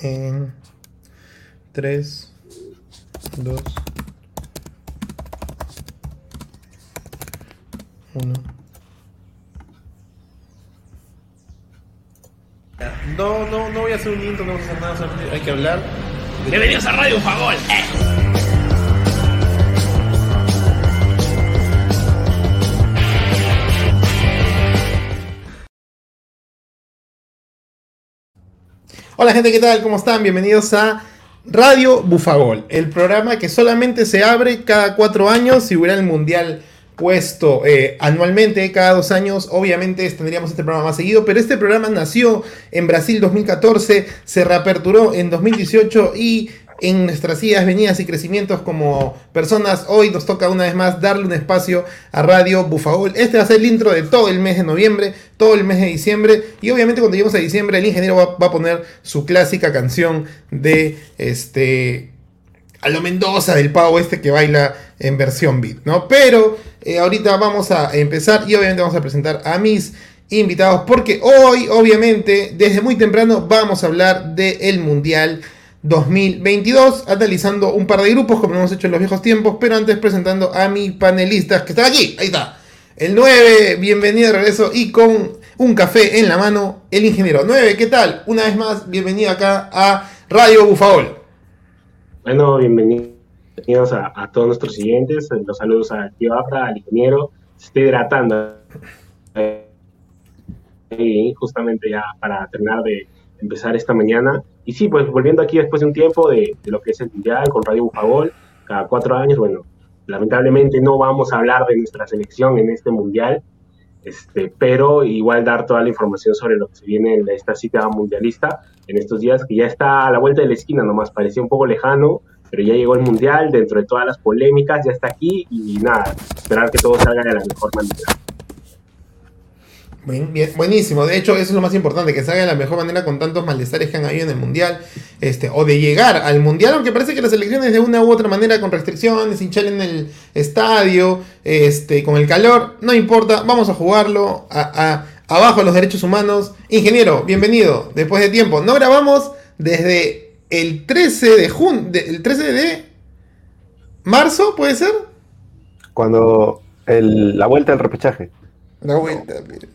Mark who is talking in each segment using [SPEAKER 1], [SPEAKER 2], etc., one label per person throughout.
[SPEAKER 1] En 3, 2, 1. No, no, no voy a hacer un intro, no vamos a hacer nada, hay que hablar.
[SPEAKER 2] Bienvenidos a Radio Fagol.
[SPEAKER 1] Hola gente, ¿qué tal? ¿Cómo están? Bienvenidos a Radio Bufagol, el programa que solamente se abre cada cuatro años si hubiera el Mundial puesto eh, anualmente, cada dos años, obviamente tendríamos este programa más seguido, pero este programa nació en Brasil 2014, se reaperturó en 2018 y en nuestras idas, venidas y crecimientos como personas, hoy nos toca una vez más darle un espacio a Radio Bufagol. Este va a ser el intro de todo el mes de noviembre, todo el mes de diciembre, y obviamente cuando lleguemos a diciembre el ingeniero va, a poner su clásica canción de este a lo Mendoza del pavo este que baila en versión beat, ¿no? Pero eh, ahorita vamos a empezar y obviamente vamos a presentar a mis invitados porque hoy, obviamente, desde muy temprano vamos a hablar del Mundial 2022, analizando un par de grupos como hemos hecho en los viejos tiempos, pero antes presentando a mis panelistas que están aquí, ahí está. El 9, bienvenido de regreso y con un café en la mano, el ingeniero 9, ¿qué tal? Una vez más, bienvenido acá a Radio Bufaol.
[SPEAKER 3] Bueno, bienvenidos a, todos nuestros siguientes. Los saludos a tío Abra, al ingeniero. Se está hidratando. Y justamente ya para terminar de empezar esta mañana. Y sí, pues volviendo aquí después de un tiempo de, lo que es el Mundial con Radio Bufagol, cada cuatro años, bueno, lamentablemente no vamos a hablar de nuestra selección en este Mundial, este, pero igual dar toda la información sobre lo que se viene en esta cita mundialista en estos días, que ya está a la vuelta de la esquina nomás, parecía un poco lejano, pero ya llegó el Mundial, dentro de todas las polémicas, ya está aquí y nada, esperar que todo salga de la mejor manera.
[SPEAKER 1] Buenísimo, de hecho eso es lo más importante, que salga de la mejor manera con tantos malestares que han habido en el Mundial, este, o de llegar al Mundial, aunque parece que las elecciones de una u otra manera, con restricciones, hinchar en el estadio, este, con el calor, no importa, vamos a jugarlo, a, abajo los derechos humanos. Ingeniero, bienvenido, después de tiempo, no grabamos desde el 13 de junio, el 13 de marzo, ¿puede ser?
[SPEAKER 4] Cuando la vuelta del repechaje.
[SPEAKER 1] La vuelta, mire.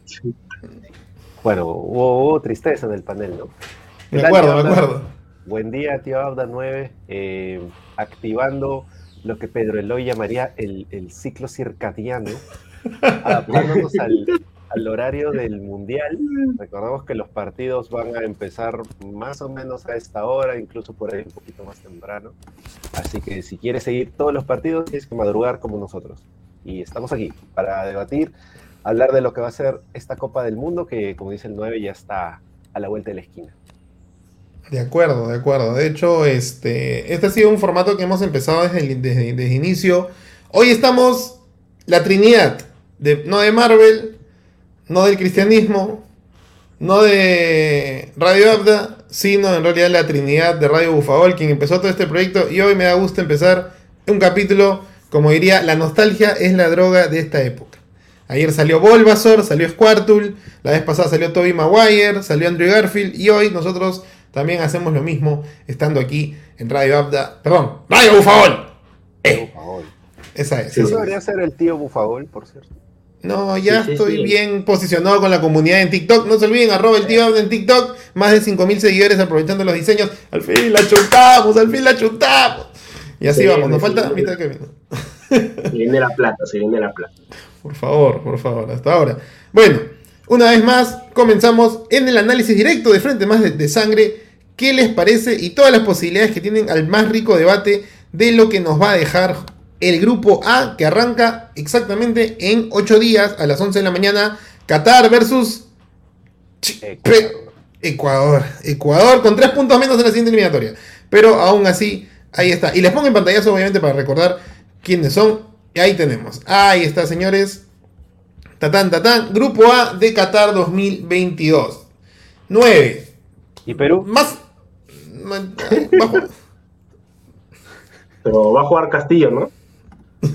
[SPEAKER 4] Bueno, hubo, hubo, tristeza en el panel, ¿no?
[SPEAKER 1] Me acuerdo, me acuerdo.
[SPEAKER 4] Buen día, tío Abda 9. Eh, activando lo que Pedro Eloy llamaría el, el ciclo circadiano, adaptándonos al, al, horario del Mundial. Recordamos que los partidos van a empezar más o menos a esta hora, incluso por ahí un poquito más temprano. Así que si quieres seguir todos los partidos, tienes que madrugar como nosotros. Y estamos aquí para debatir hablar de lo que va a ser esta Copa del Mundo, que como dice el 9 ya está a la vuelta de la esquina.
[SPEAKER 1] De acuerdo, de acuerdo. De hecho, este, este ha sido un formato que hemos empezado desde el desde, desde inicio. Hoy estamos la Trinidad, de, no de Marvel, no del cristianismo, no de Radio Abda, sino en realidad la Trinidad de Radio Bufagol, quien empezó todo este proyecto. Y hoy me da gusto empezar un capítulo, como diría, la nostalgia es la droga de esta época. Ayer salió Bulbasaur, salió Squirtle, la vez pasada salió Toby Maguire, salió Andrew Garfield y hoy nosotros también hacemos lo mismo estando aquí en Radio Abda. Perdón, Radio Bufagol.
[SPEAKER 4] Eh. Bufagol.
[SPEAKER 1] Esa es.
[SPEAKER 4] Sí,
[SPEAKER 1] esa
[SPEAKER 4] debería
[SPEAKER 1] es.
[SPEAKER 4] ser el tío Bufagol, por cierto.
[SPEAKER 1] No, ya
[SPEAKER 3] Sí,
[SPEAKER 1] estoy
[SPEAKER 3] sí.
[SPEAKER 1] bien posicionado con la comunidad en TikTok. No se olviden, arroba el tío Abda en TikTok. Más de 5.000 seguidores aprovechando los diseños. Al fin la chutamos, al fin la chutamos. Y así
[SPEAKER 3] Sí,
[SPEAKER 1] vamos, nos falta mitad de camino.
[SPEAKER 3] Se viene la plata, se viene la plata.
[SPEAKER 1] Por favor, por favor, hasta ahora. Bueno, una vez más, comenzamos en el análisis directo de frente más de, de, sangre. ¿Qué les parece? Y todas las posibilidades que tienen al más rico debate de lo que nos va a dejar el grupo A, que arranca exactamente en 8 días a las 11 de la mañana. Qatar versus
[SPEAKER 4] Ecuador.
[SPEAKER 1] Ecuador. Ecuador con 3 puntos menos en la siguiente eliminatoria. Pero aún así, ahí está. Y les pongo en pantallazo, obviamente, para recordar quiénes son. Y ahí tenemos. Ahí está, señores. Tatán, tatán. Grupo A de Qatar 2022. 9.
[SPEAKER 4] ¿Y Perú?
[SPEAKER 1] Más. Bajo.
[SPEAKER 3] Pero va a jugar Castillo, ¿no?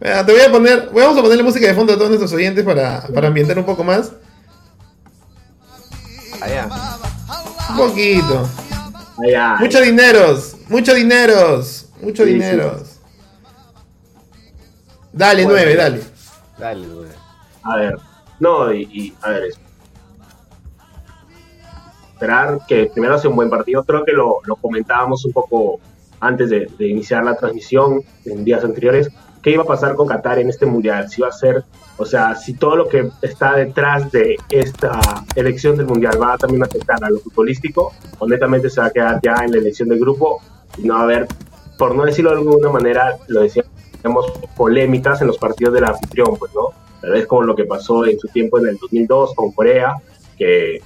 [SPEAKER 1] Mira, Te voy a poner. Vamos a ponerle música de fondo a todos nuestros oyentes para, para ambientar un poco más.
[SPEAKER 4] Allá.
[SPEAKER 1] Un poquito.
[SPEAKER 3] Ay.
[SPEAKER 1] Muchos dineros, muchos dineros, muchos
[SPEAKER 3] Sí, sí.
[SPEAKER 1] Dale,
[SPEAKER 4] Bueno.
[SPEAKER 1] nueve, dale.
[SPEAKER 4] Dale, güey.
[SPEAKER 3] A ver, no, y, y, a ver, es- esperar que primero sea un buen partido. Creo que lo, lo comentábamos un poco antes de, de iniciar la transmisión en días anteriores. ¿Qué iba a pasar con Qatar en este mundial? Si iba a ser, o sea, si todo lo que está detrás de esta elección del mundial va a también afectar a lo futbolístico, honestamente se va a quedar ya en la elección del grupo y no va a haber, por no decirlo de alguna manera, lo decíamos, polémicas en los partidos del anfitrión, pues, ¿no? Tal vez como lo que pasó en su tiempo en el 2002 con Corea, que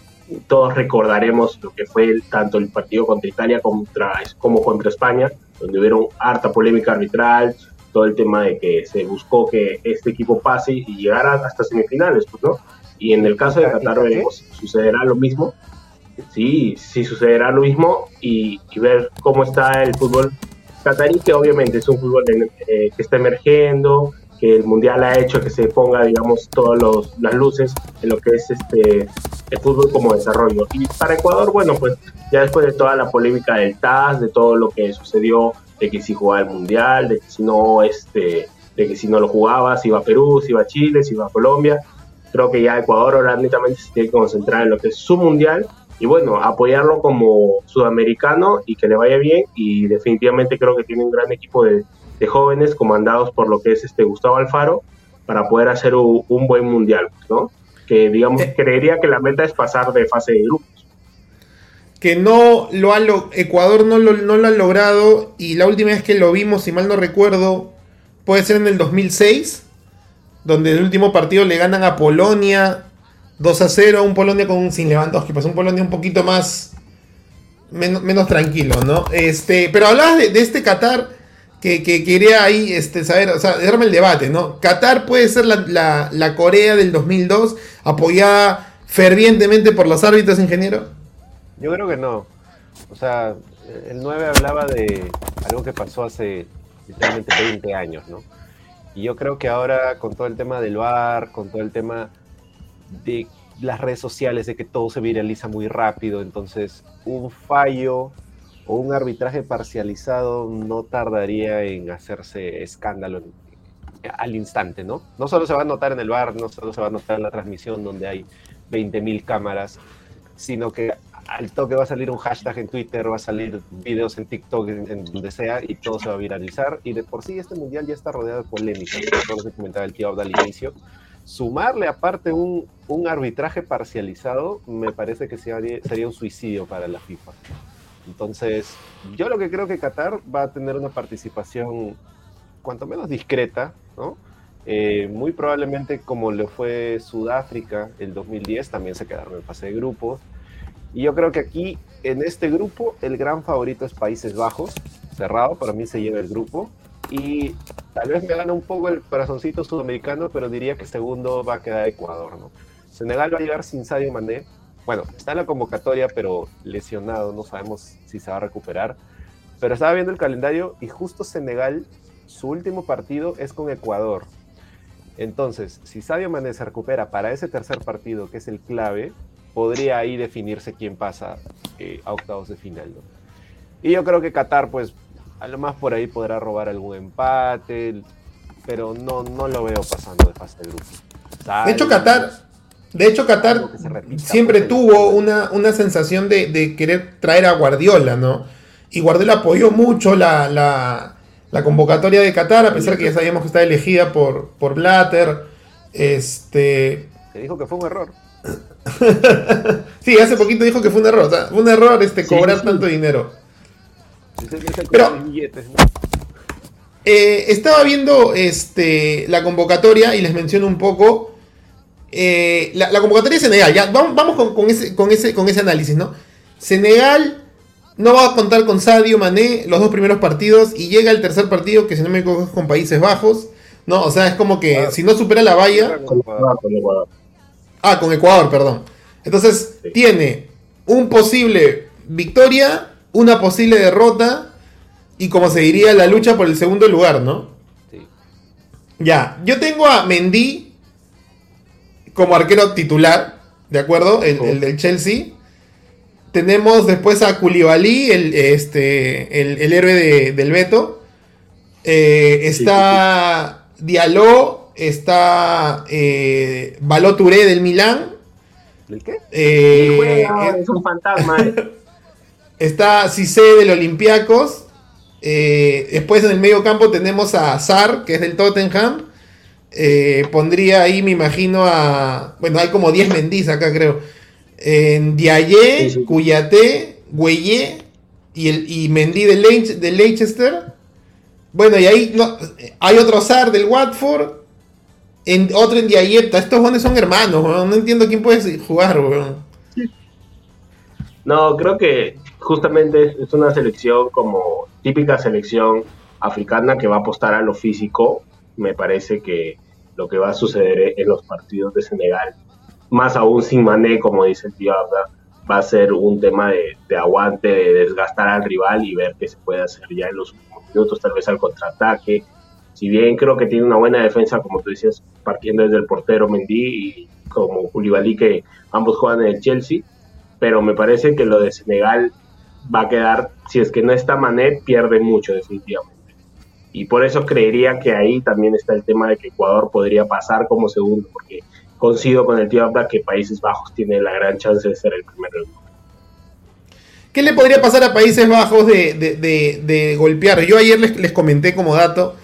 [SPEAKER 3] todos recordaremos lo que fue el- tanto el partido contra Italia contra, como contra España, donde hubieron harta polémica arbitral, todo el tema de que se buscó que este equipo pase y llegara hasta semifinales, pues, ¿no? Y en el caso de
[SPEAKER 4] ¿Y
[SPEAKER 3] Qatar veremos si sucederá lo mismo. Sí, sí sucederá lo mismo y, y ver cómo está el fútbol catarí, que obviamente es un fútbol eh, que está emergiendo, que el mundial ha hecho que se ponga, digamos, todas las luces en lo que es este el fútbol como desarrollo. Y para Ecuador, bueno, pues ya después de toda la polémica del TAS, de todo lo que sucedió, de que si jugaba el mundial, de que si no, este, de que si no lo jugaba, si iba a Perú, si iba a Chile, si iba a Colombia, creo que ya Ecuador ahora netamente se tiene que concentrar en lo que es su mundial y bueno, apoyarlo como sudamericano y que le vaya bien y definitivamente creo que tiene un gran equipo de, de jóvenes comandados por lo que es este Gustavo Alfaro para poder hacer un, un buen mundial, ¿no? Que digamos,
[SPEAKER 1] Eh.
[SPEAKER 3] creería que la meta es pasar de fase de grupos.
[SPEAKER 1] que no lo ha Ecuador no lo, no lo ha logrado y la última vez que lo vimos, si mal no recuerdo, puede ser en el 2006, donde el último partido le ganan a Polonia 2 a 0, un Polonia con sin Lewandowski, pues un Polonia un poquito más menos, tranquilo, ¿no? Este, pero hablabas de, de este Qatar que, que quería ahí este, saber, o sea, darme el debate, ¿no? Qatar puede ser la, la- la Corea del 2002, apoyada fervientemente por los árbitros, ingeniero.
[SPEAKER 4] Yo creo que no. O sea, el 9 hablaba de algo que pasó hace literalmente 20 años, ¿no? Y yo creo que ahora con todo el tema del VAR, con todo el tema de las redes sociales, de que todo se viraliza muy rápido, entonces un fallo o un arbitraje parcializado no tardaría en hacerse escándalo al instante, ¿no? No solo se va a notar en el VAR, no solo se va a notar en la transmisión donde hay 20.000 cámaras, sino que al toque va a salir un hashtag en Twitter, va a salir videos en TikTok, en, en donde sea, y todo se va a viralizar. Y de por sí este mundial ya está rodeado de polémicas, todo lo comentaba el tío al inicio. Sumarle aparte un, un arbitraje parcializado, me parece que sería, un suicidio para la FIFA. Entonces, yo lo que creo que Qatar va a tener una participación cuanto menos discreta, ¿no? Eh, muy probablemente como lo fue Sudáfrica el 2010, también se quedaron en fase de grupos. Y yo creo que aquí, en este grupo, el gran favorito es Países Bajos, cerrado, para mí se lleva el grupo. Y tal vez me gana un poco el corazoncito sudamericano, pero diría que segundo va a quedar Ecuador, ¿no? Senegal va a llegar sin Sadio Mané. Bueno, está en la convocatoria, pero lesionado, no sabemos si se va a recuperar. Pero estaba viendo el calendario y justo Senegal, su último partido es con Ecuador. Entonces, si Sadio Mané se recupera para ese tercer partido, que es el clave, podría ahí definirse quién pasa eh, a octavos de final. ¿no? Y yo creo que Qatar, pues, a lo más por ahí podrá robar algún empate, pero no, no lo veo pasando de fase de grupo.
[SPEAKER 1] De hecho, Qatar, de hecho, Qatar siempre tuvo una, una sensación de, de querer traer a Guardiola, ¿no? Y Guardiola apoyó mucho la, la, la convocatoria de Qatar, a pesar que ya sabíamos que está elegida por, por Blatter. Este.
[SPEAKER 4] Se dijo que fue un error.
[SPEAKER 1] Sí, hace poquito dijo que fue un error. O sea, fue un error este,
[SPEAKER 3] Sí,
[SPEAKER 1] cobrar
[SPEAKER 3] sí.
[SPEAKER 1] tanto dinero. Pero-. Eh, estaba viendo este, la convocatoria y les menciono un poco. eh, la, la convocatoria de Senegal, ya, vamos, vamos con, con ese, con, ese, con ese análisis, ¿no? Senegal no va a contar con Sadio Mané los dos primeros partidos y llega el tercer partido, que si no me equivoco es con Países Bajos, ¿no? O sea, es como que
[SPEAKER 4] Ah.
[SPEAKER 1] si no supera la valla,
[SPEAKER 3] Con Ecuador, con Ecuador.
[SPEAKER 1] ah, con Ecuador, perdón. Entonces,
[SPEAKER 3] Sí.
[SPEAKER 1] tiene un posible victoria, una posible derrota y como se diría, la lucha por el segundo lugar, ¿no?
[SPEAKER 4] Sí.
[SPEAKER 1] Ya, yo tengo a Mendy como arquero titular, ¿de acuerdo? El, el del Chelsea. Tenemos después a Koulibaly, el, este, el, héroe del Beto. Eh, está Diallo, está eh, del Milán.
[SPEAKER 3] ¿El qué? Eh, es un fantasma. Eh.
[SPEAKER 1] está Cissé del Olympiacos. Eh, después en el medio campo tenemos a Sar, que es del Tottenham. pondría ahí, me imagino, a. Bueno, hay como 10 Mendiz acá, creo. En Diaye, Cuyate, Güeye y, el, y Mendy de, Leicester. Bueno, y ahí no, hay otro Sar del Watford. En, otro en Diayeta. Estos jóvenes son hermanos, no entiendo quién puede jugar,
[SPEAKER 3] No, creo que justamente es una selección como típica selección africana que va a apostar a lo físico. Me parece que lo que va a suceder en los partidos de Senegal más aún sin Mané, como dice el tío va a ser un tema de, aguante, de desgastar al rival y ver qué se puede hacer ya en los últimos minutos, tal vez al contraataque. Si bien creo que tiene una buena defensa, como tú decías, partiendo desde el portero Mendy y como Koulibaly, que ambos juegan en el Chelsea, pero me parece que lo de Senegal va a quedar, si es que no está Mané, pierde mucho definitivamente. Y por eso creería que ahí también está el tema de que Ecuador podría pasar como segundo, porque coincido con el tío Abda que Países Bajos tiene la gran chance de ser el primero
[SPEAKER 1] ¿Qué le podría pasar a Países Bajos de, golpear? Yo ayer les, comenté como dato,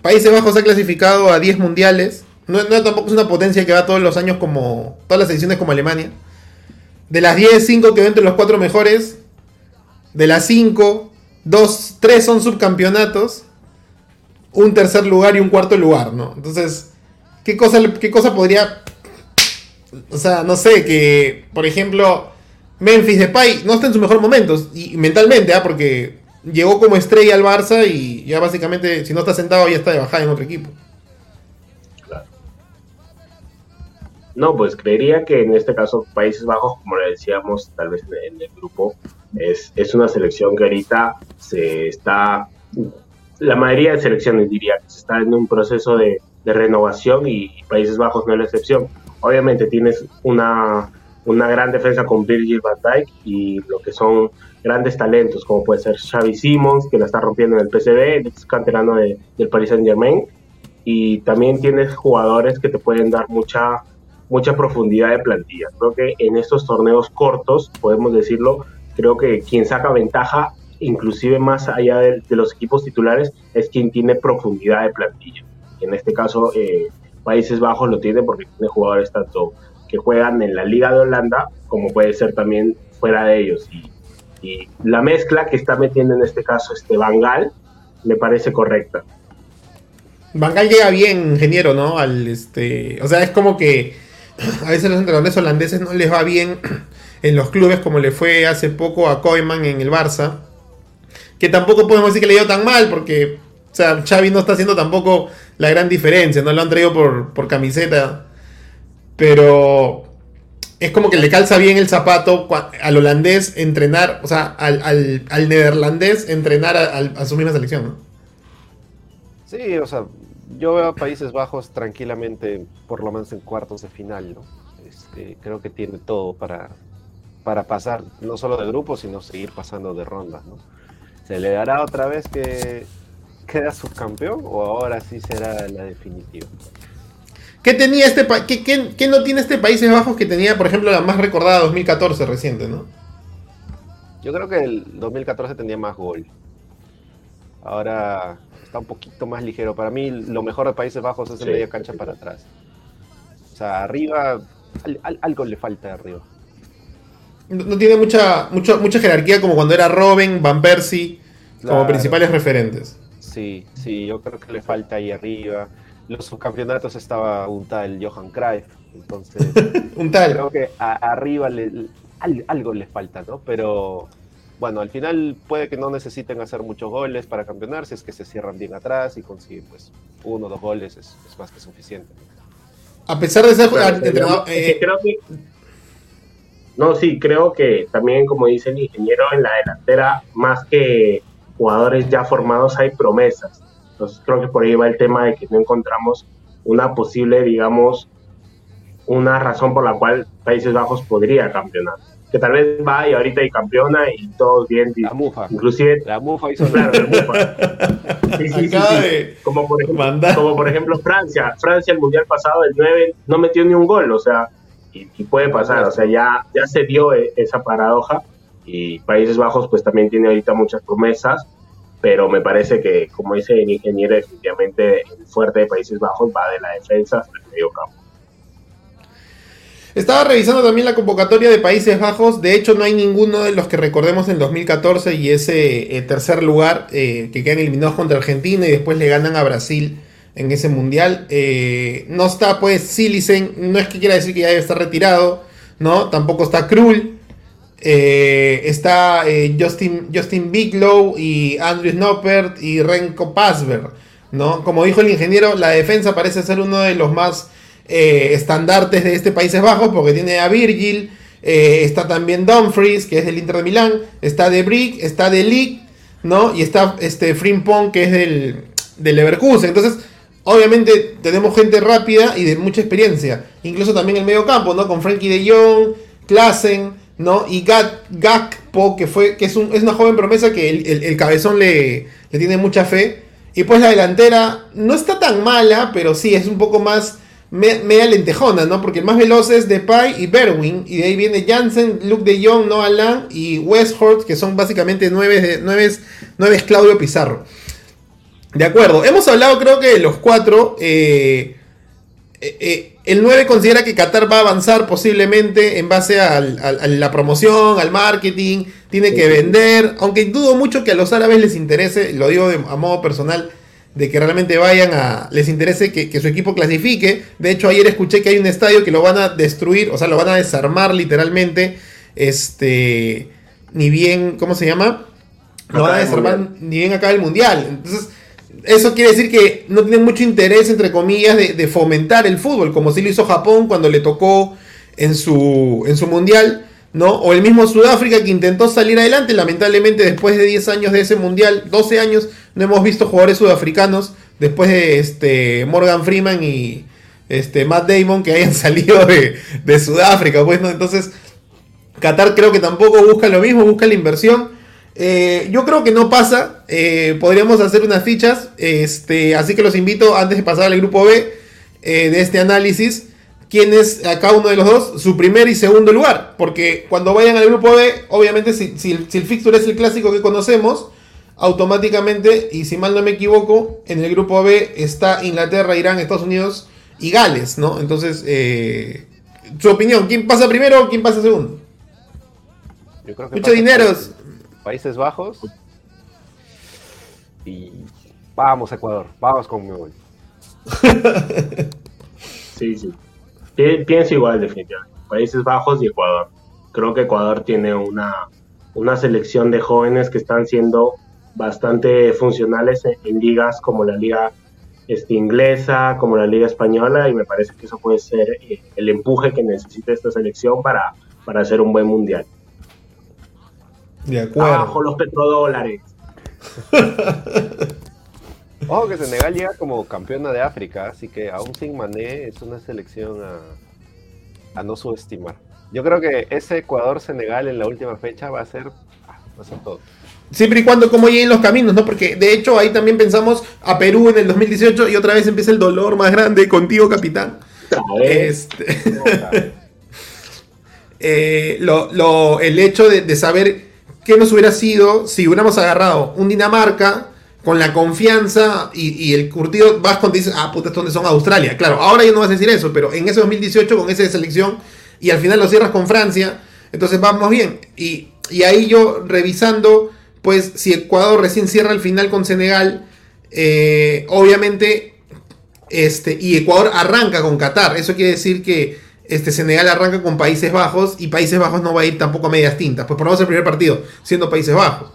[SPEAKER 1] Países Bajos ha clasificado a 10 mundiales, no, tampoco es una potencia que va todos los años como, todas las ediciones como Alemania. De las 10, 5 que entre los 4 mejores, de las 5, 2, 3 son subcampeonatos, un tercer lugar y un cuarto lugar, ¿no? Entonces, ¿qué cosa, qué cosa podría o sea, no sé, que por ejemplo Memphis Depay no está en su mejor momento, y mentalmente, ¿ah? porque llegó como estrella al Barça y ya básicamente si no está sentado ya está de bajada en otro equipo. Claro.
[SPEAKER 3] No, pues creería que en este caso Países Bajos, como le decíamos tal vez en el grupo, es, es una selección que ahorita se está, la mayoría de selecciones diría que se está en un proceso de, de renovación y Países Bajos no es la excepción Obviamente tienes una, una gran defensa con Virgil van Dijk y lo que son grandes talentos, como puede ser Xavi Simons, que la está rompiendo en el PCB, es canterano de, del Paris Saint Germain, y también tienes jugadores que te pueden dar mucha, mucha profundidad de plantilla. Creo que en estos torneos cortos, podemos decirlo, creo que quien saca ventaja, inclusive más allá de, los equipos titulares, es quien tiene profundidad de plantilla. En este caso, eh, Países Bajos lo tiene porque tiene jugadores tanto que juegan en la Liga de Holanda como puede ser también fuera de ellos. Y, la mezcla que está metiendo en este caso este Bangal me parece correcta.
[SPEAKER 1] Bangal llega bien, ingeniero, ¿no? Al este, o sea, es como que a veces los entrenadores holandeses no les va bien en los clubes como le fue hace poco a Koeman en el Barça. Que tampoco podemos decir que le dio tan mal porque o sea, Xavi no está haciendo tampoco la gran diferencia, no lo han traído por, camiseta. Pero es como que le calza bien el zapato al holandés entrenar, o sea, al, al, neerlandés entrenar a, su misma selección, ¿no?
[SPEAKER 4] Sí, o sea, yo veo a Países Bajos tranquilamente, por lo menos en cuartos de final, ¿no? Este, creo que tiene todo para, para pasar, no solo de grupo, sino seguir pasando de rondas, ¿no? Se le dará otra vez que queda subcampeón o ahora sí será la definitiva?
[SPEAKER 1] ¿Qué tenía este qué, qué, no tiene este Países Bajos que tenía, por ejemplo, la más recordada 2014 reciente, no?
[SPEAKER 4] Yo creo que el 2014 tenía más gol. Ahora está un poquito más ligero. Para mí, lo mejor de Países Bajos es el media cancha para atrás. O sea, arriba, algo le falta arriba.
[SPEAKER 1] No, tiene mucha, mucha jerarquía como cuando era Robin, Van Persie, como principales referentes.
[SPEAKER 4] Sí, sí, yo creo que le falta ahí arriba. Los subcampeonatos estaba un tal Johan Cruyff, entonces
[SPEAKER 1] un tal.
[SPEAKER 4] creo que arriba le, algo le falta, ¿no? Pero bueno, al final puede que no necesiten hacer muchos goles para campeonar, si es que se cierran bien atrás y consiguen pues uno o dos goles es, más que suficiente.
[SPEAKER 1] A pesar de ser
[SPEAKER 3] eh, no, sí, creo que también, como dice el ingeniero, en la delantera, más que jugadores ya formados hay promesas. Entonces creo que por ahí va el tema de que no encontramos una posible, digamos, una razón por la cual Países Bajos podría campeonar. que tal vez va y ahorita y campeona y todos bien.
[SPEAKER 4] La mufa.
[SPEAKER 3] Inclusive.
[SPEAKER 4] La mufa hizo
[SPEAKER 3] Claro, la mufa. Sí, sí, sí, sí. Como, por ejemplo, como por ejemplo Francia. Francia el Mundial pasado, el 9, no metió ni un gol, o sea, y, puede pasar, o sea, ya, ya se dio e- esa paradoja y Países Bajos pues también tiene ahorita muchas promesas, pero me parece que, como dice el ingeniero, definitivamente el fuerte de Países Bajos va de la defensa hasta el medio campo.
[SPEAKER 1] Estaba revisando también la convocatoria de Países Bajos. De hecho, no hay ninguno de los que recordemos en 2014 y ese eh, tercer lugar eh, que quedan eliminados contra Argentina y después le ganan a Brasil en ese mundial. Eh, no está, pues, Silicen. No es que quiera decir que ya estar retirado, ¿no? Tampoco está Krul. Eh, está eh, Justin, Justin Biglow y Andrew Snoppert y Renko Pasver, ¿no? Como dijo el ingeniero, la defensa parece ser uno de los más estandartes de este Países Bajos porque tiene a Virgil, está también Dumfries, que es del Inter de Milán, está De Brick, está De Ligt, ¿no? Y está este Frimpong, que es del, del Leverkusen. Entonces, obviamente tenemos gente rápida y de mucha experiencia. Incluso también el medio campo, ¿no? Con Frankie de Jong, Klassen, ¿no? Y Gakpo, que, fue, que es, un- una joven promesa que el, el- el cabezón le, le tiene mucha fe. Y pues la delantera no está tan mala, pero sí es un poco más me- media lentejona, ¿no? Porque más veloz es Depay y Berwin. Y de ahí viene Jansen, Luke de Jong, Noah Lang y Westhort, que son básicamente nueve, nueve, nueve Claudio Pizarro. De acuerdo, hemos hablado creo que de los cuatro. eh, eh, eh, el 9 considera que Qatar va a avanzar posiblemente en base al- al- a la promoción, al marketing, tiene que vender, aunque dudo mucho que a los árabes les interese, lo digo de- a modo personal, de que realmente vayan a, les interese que, que su equipo clasifique. De hecho, ayer escuché que hay un estadio que lo van a destruir, o sea, lo van a desarmar literalmente, este, ni bien, ¿cómo se llama? Lo van a desarmar ni bien acá el mundial. Entonces, eso quiere decir que no tienen mucho interés, entre comillas, de, fomentar el fútbol, como sí lo hizo Japón cuando le tocó en su, en su mundial, ¿no? O el mismo Sudáfrica que intentó salir adelante, lamentablemente después de 10 años de ese mundial, 12 años, no hemos visto jugadores sudafricanos, después de este Morgan Freeman y este Matt Damon que hayan salido de, de Sudáfrica, pues. Entonces, Qatar creo que tampoco busca lo mismo, busca la inversión. Eh, yo creo que no pasa. eh, podríamos hacer unas fichas. Este, así que los invito, antes de pasar al grupo B eh, de este análisis, quién es a cada uno de los dos su primer y segundo lugar. Porque cuando vayan al grupo B, obviamente, si, si el- si el fixture es el clásico que conocemos, automáticamente, y si mal no me equivoco, en el grupo B está Inglaterra, Irán, Estados Unidos y Gales, ¿no? Entonces, eh, su opinión, ¿quién pasa primero o quién pasa segundo?
[SPEAKER 4] Yo creo que
[SPEAKER 1] Mucho
[SPEAKER 4] pasa
[SPEAKER 1] dineros.
[SPEAKER 4] Países Bajos. Y vamos, Ecuador. Vamos con Mebol.
[SPEAKER 3] Sí, sí. Pi- Pienso igual, definitivamente. Países Bajos y Ecuador. Creo que Ecuador tiene una, una selección de jóvenes que están siendo bastante funcionales en, en ligas como la liga este, inglesa, como la liga española, y me parece que eso puede ser eh, el empuje que necesita esta selección para, para hacer un buen mundial.
[SPEAKER 1] De acuerdo.
[SPEAKER 3] Abajo los petrodólares.
[SPEAKER 4] Ojo que Senegal llega como campeona de África, así que aún sin Mané es una selección a, a no subestimar. Yo creo que ese Ecuador-Senegal en la última fecha va a ser, va a ser todo.
[SPEAKER 1] Siempre y cuando como lleguen los caminos, ¿no? Porque de hecho ahí también pensamos a Perú en el 2018 y otra vez empieza el dolor más grande contigo, capitán. Este,
[SPEAKER 4] No,
[SPEAKER 1] eh, lo, lo- el hecho de, de saber qué nos hubiera sido si hubiéramos agarrado un Dinamarca con la confianza y, el curtido, vas cuando dices, ah, puta, ¿estos dónde son Australia? Claro, ahora ya no vas a decir eso, pero en ese 2018 con esa selección y al final lo cierras con Francia, entonces vamos bien. Y, y ahí yo revisando, pues si Ecuador recién cierra el final con Senegal, eh, obviamente este, y Ecuador arranca con Qatar. Eso quiere decir que este, Senegal arranca con Países Bajos y Países Bajos no va a ir tampoco a medias tintas. Pues ponemos el primer partido siendo Países Bajos.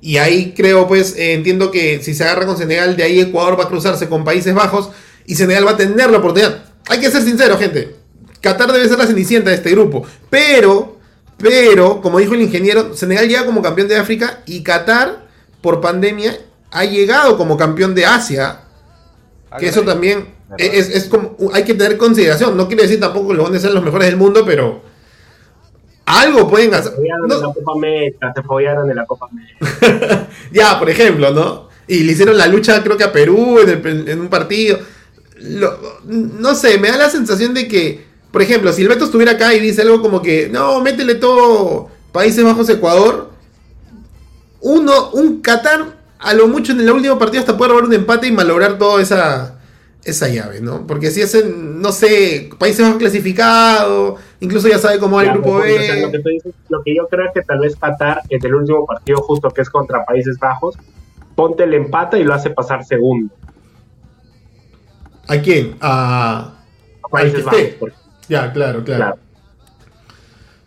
[SPEAKER 1] Y ahí creo, pues, eh, entiendo que si se agarra con Senegal, de ahí Ecuador va a cruzarse con Países Bajos y Senegal va a tener la oportunidad. Hay que ser sincero, gente. Qatar debe ser la cenicienta de este grupo. Pero, pero, como dijo el ingeniero, Senegal llega como campeón de África y Qatar, por pandemia, ha llegado como campeón de Asia. Que eso también. Es, es como hay que tener consideración. No quiere decir tampoco que los van a ser los mejores del mundo, pero algo pueden hacer.
[SPEAKER 3] Se follaron
[SPEAKER 1] No-
[SPEAKER 3] en la Copa América, se follaron en la Copa América.
[SPEAKER 1] ya, por ejemplo, ¿no? Y le hicieron la lucha, creo que a Perú en, el- en un partido. Lo- no sé, me da la sensación de que, por ejemplo, si el Beto estuviera acá y dice algo como que, no, métele todo Países Bajos Ecuador, uno, un Qatar, a lo mucho en el último partido hasta puede robar un empate y malograr toda esa, esa llave, ¿no? Porque si es, en, no sé, Países Bajos clasificado, incluso ya sabe cómo va el grupo
[SPEAKER 3] o sea, lo,
[SPEAKER 1] B.
[SPEAKER 3] que dices- lo que yo creo es que tal vez Qatar en el último partido justo que es contra Países Bajos, ponte el empate y lo hace pasar segundo.
[SPEAKER 1] ¿A quién? A...
[SPEAKER 3] A Países Bajos, porque,
[SPEAKER 1] Ya, claro, claro.
[SPEAKER 3] claro.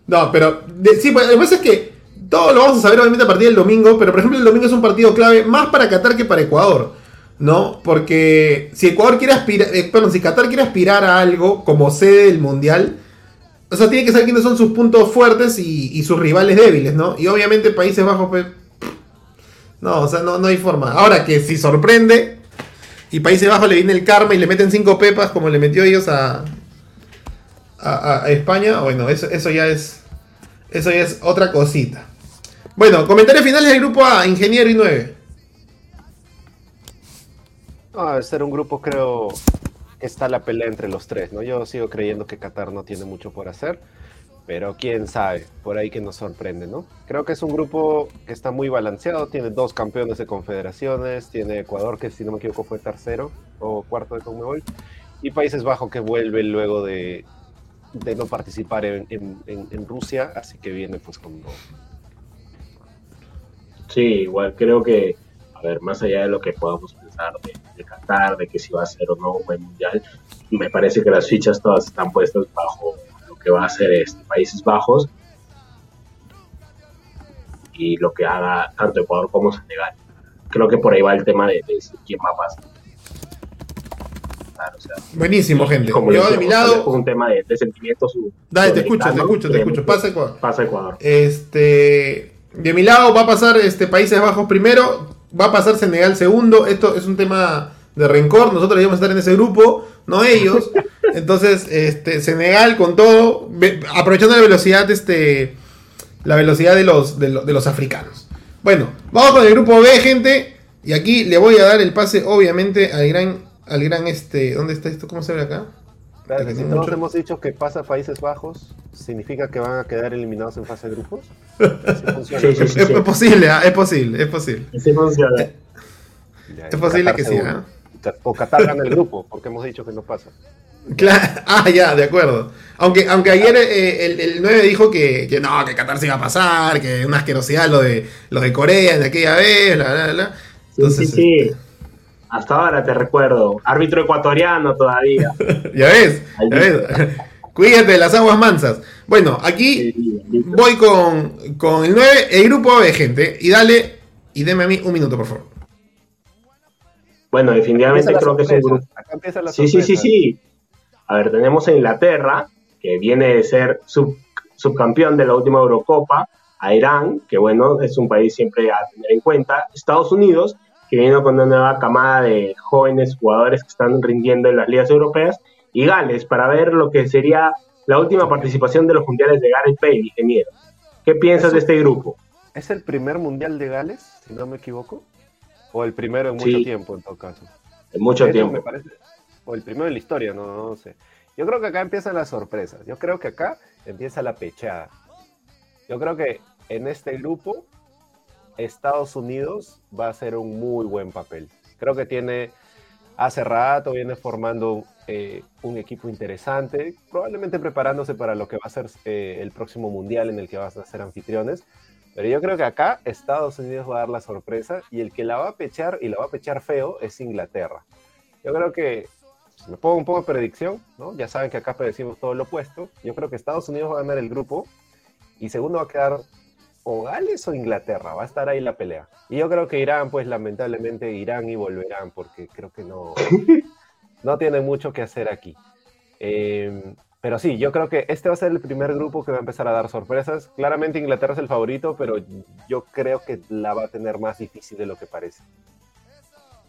[SPEAKER 1] No, pero de- sí, pues, lo que pasa es que todo lo vamos a saber obviamente a partir del domingo, pero por ejemplo el domingo es un partido clave más para Qatar que para Ecuador, ¿no? Porque si Ecuador quiere aspirar, eh, perdón, si Qatar quiere aspirar a algo como sede del Mundial, o sea, tiene que saber quiénes son sus puntos fuertes y, sus rivales débiles, ¿no? Y obviamente Países Bajos, pues, no, o sea, no, no hay forma. Ahora que si sorprende y Países Bajos le viene el karma y le meten cinco pepas como le metió ellos a, a, a- a España, bueno, eso, eso ya es eso ya es otra cosita. Bueno, comentarios finales del grupo A, Ingeniero y 9.
[SPEAKER 4] No, al ser un grupo creo que está la pelea entre los tres, ¿no? Yo sigo creyendo que Qatar no tiene mucho por hacer, pero quién sabe, por ahí que nos sorprende, ¿no? Creo que es un grupo que está muy balanceado, tiene dos campeones de confederaciones, tiene Ecuador que si no me equivoco fue tercero o cuarto de Conmebol, y Países Bajos que vuelve luego de, de no participar en, en- en- en Rusia, así que viene pues con.
[SPEAKER 3] Sí, igual creo que, a ver, más allá de lo que podamos pensar de, de Qatar, de que si va a ser o no un buen mundial, me parece que las fichas todas están puestas bajo lo que va a ser este Países Bajos y lo que haga tanto Ecuador como Senegal. Creo que por ahí va el tema de, de quién va a pasar. O sea,
[SPEAKER 1] Buenísimo, gente.
[SPEAKER 3] como
[SPEAKER 1] Yo de mi lado.
[SPEAKER 3] un tema de, de sentimientos.
[SPEAKER 1] Dale, te escucho, te escucho, te escucho. Pasa Ecuador.
[SPEAKER 3] Pasa Ecuador.
[SPEAKER 1] Este. De mi lado va a pasar este, Países Bajos primero. Va a pasar Senegal segundo. Esto es un tema de rencor. Nosotros debemos estar en ese grupo, no ellos. Entonces, este, Senegal con todo. ve- aprovechando la velocidad, este. La velocidad de los, de, lo- de los africanos. Bueno, vamos con el grupo B, gente. Y aquí le voy a dar el pase, obviamente, al gran. Al gran este. ¿Dónde está esto? ¿Cómo se ve acá?
[SPEAKER 4] Claro,
[SPEAKER 1] Que
[SPEAKER 4] si
[SPEAKER 1] tiene
[SPEAKER 4] todos
[SPEAKER 1] mucho-
[SPEAKER 4] hemos dicho que pasa Países Bajos, ¿significa que van a quedar eliminados en fase de grupos? Así funciona.
[SPEAKER 3] Sí, sí,
[SPEAKER 1] Es, es posible, es posible, es posible.
[SPEAKER 3] Funciona.
[SPEAKER 4] Ya,
[SPEAKER 1] Es posible
[SPEAKER 4] Qatar
[SPEAKER 1] que sí. ¿ah?
[SPEAKER 4] Ca- O Qatar gana el grupo, porque hemos dicho que no pasa.
[SPEAKER 1] Claro, ah, ya, de acuerdo. Aunque, aunque ayer eh, el, el 9 dijo que, que no, que Qatar se iba a pasar, que una asquerosidad lo de, lo de Corea de aquella vez, bla, bla, bla.
[SPEAKER 3] Sí, sí, sí. Hasta ahora te recuerdo. Árbitro ecuatoriano todavía.
[SPEAKER 1] ya ves, ya ves. Cuídate de las aguas mansas. Bueno, aquí voy con, con el 9, el grupo B, gente. Y dale, y deme a mí un minuto, por favor.
[SPEAKER 3] Bueno, definitivamente creo que es un grupo.
[SPEAKER 4] Acá empieza la
[SPEAKER 3] Sí, sí, sí, sí. A ver, tenemos a Inglaterra, que viene de ser sub- subcampeón de la última Eurocopa, a Irán, que bueno, es un país siempre a tener en cuenta, Estados Unidos, que viene con una nueva camada de jóvenes jugadores que están rindiendo en las ligas europeas, y Gales, para ver lo que sería la última participación de los mundiales de Gareth Bale, ingeniero. ¿Qué piensas de este grupo?
[SPEAKER 4] ¿Es el primer mundial de Gales, si no me equivoco? ¿O el primero en
[SPEAKER 3] Sí.
[SPEAKER 4] mucho tiempo, en todo caso?
[SPEAKER 3] En mucho tiempo.
[SPEAKER 4] me parece- o el primero en la historia, no, no sé. Yo creo que acá empiezan las sorpresas. Yo creo que acá empieza la pechada. Yo creo que en este grupo Estados Unidos va a hacer un muy buen papel. Creo que tiene, hace rato viene formando eh, un equipo interesante, probablemente preparándose para lo que va a ser eh, el próximo mundial en el que van a ser anfitriones. Pero yo creo que acá Estados Unidos va a dar la sorpresa y el que la va a pechar y la va a pechar feo es Inglaterra. Yo creo que, si me pongo un poco de predicción, ¿no? ya saben que acá predecimos todo lo opuesto. Yo creo que Estados Unidos va a ganar el grupo y segundo va a quedar o Gales o Inglaterra, va a estar ahí la pelea. Y yo creo que Irán, pues lamentablemente irán y volverán porque creo que no, no tienen mucho que hacer aquí. Eh, pero sí, yo creo que este va a ser el primer grupo que va a empezar a dar sorpresas. Claramente Inglaterra es el favorito, pero yo creo que la va a tener más difícil de lo que parece.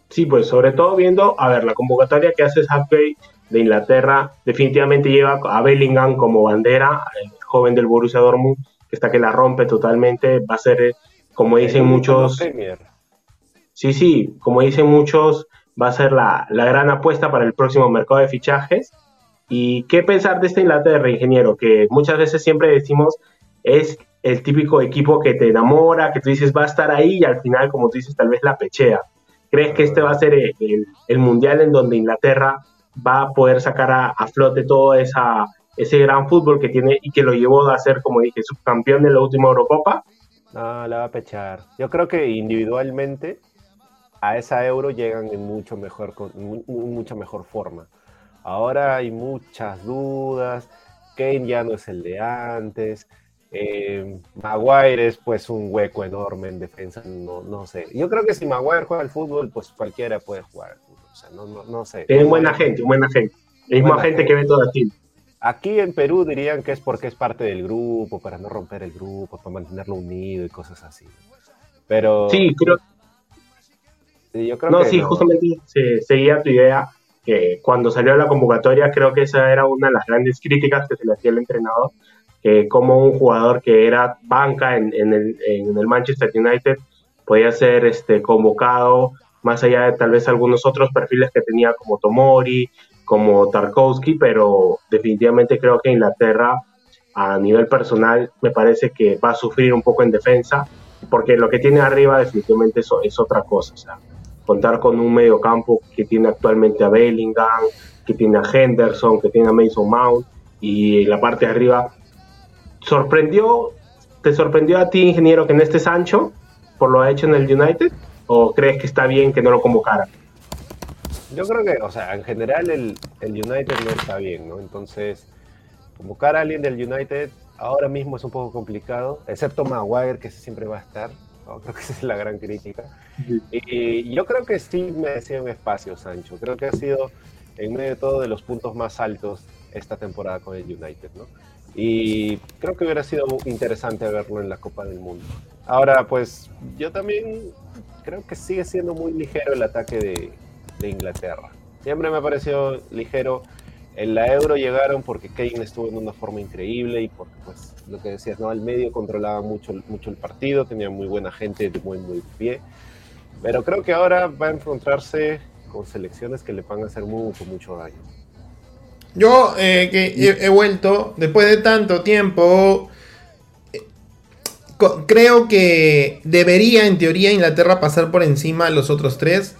[SPEAKER 3] Sí, pues sobre todo viendo, a ver, la convocatoria que hace Southgate de Inglaterra definitivamente lleva a Bellingham como bandera, el joven del Borussia Dortmund, está que la rompe totalmente, va a ser, eh, como dicen muchos, sí, sí, como dicen muchos, va a ser la, la gran apuesta para el próximo mercado de fichajes. ¿Y qué pensar de esta Inglaterra, ingeniero? Que muchas veces siempre decimos es el típico equipo que te enamora, que tú dices va a estar ahí y al final, como tú dices, tal vez la pechea. ¿Crees que este va a ser el, mundial en donde Inglaterra va a poder sacar a, flote todo esa, ese gran fútbol que tiene y que lo llevó a ser, como dije, subcampeón de la última Eurocopa?
[SPEAKER 4] No, la va a pechar. Yo creo que individualmente a esa euro llegan en mucho mejor, mucha mejor forma. Ahora hay muchas dudas. Kane ya no es el de antes. Eh, Maguire es pues un hueco enorme en defensa, no, no sé. Yo creo que si Maguire juega al fútbol, pues cualquiera puede jugar al fútbol. O sea, no, no, no sé.
[SPEAKER 3] Es buena gente, buena gente. El mismo gente que ve todo así.
[SPEAKER 4] Aquí en Perú dirían que es porque es parte del grupo, para no romper el grupo, para mantenerlo unido y cosas así. Pero.
[SPEAKER 3] Sí, creo.
[SPEAKER 4] yo creo
[SPEAKER 3] no, sí, justamente seguía tu idea que cuando salió la convocatoria, creo que esa era una de las grandes críticas que se le hacía al entrenador, que como un jugador que era banca en, el, Manchester United podía ser este, convocado más allá de tal vez algunos otros perfiles que tenía como Tomori, como Tarkovsky, pero definitivamente creo que Inglaterra a nivel personal me parece que va a sufrir un poco en defensa, porque lo que tiene arriba definitivamente es, otra cosa, o sea, contar con un mediocampo que tiene actualmente a Bellingham, que tiene a Henderson, que tiene a Mason Mount, y la parte de arriba ¿Sorprendió, te sorprendió a ti, ingeniero, que en este Sancho por lo ha hecho en el United? ¿O crees que está bien que no lo convocara?
[SPEAKER 4] Yo creo que, o sea, en general el, el United no está bien, ¿no? Entonces, convocar a alguien del United ahora mismo es un poco complicado, excepto Maguire, que siempre va a estar. Creo que esa es la gran crítica. Y, yo creo que sí merecía un espacio, Sancho. Creo que ha sido, en medio de todo, de los puntos más altos esta temporada con el United, ¿no? Y creo que hubiera sido interesante verlo en la Copa del Mundo. Ahora, pues yo también creo que sigue siendo muy ligero el ataque de, Inglaterra. Siempre me pareció ligero. En la Euro llegaron porque Kane estuvo en una forma increíble y porque, pues, lo que decías, ¿no? Al medio controlaba mucho, mucho el partido, tenía muy buena gente de muy, muy pie. Pero creo que ahora va a encontrarse con selecciones que le van a hacer mucho, mucho daño.
[SPEAKER 1] Yo eh, que he, vuelto, después de tanto tiempo, eh, creo que debería en teoría Inglaterra pasar por encima a los otros tres.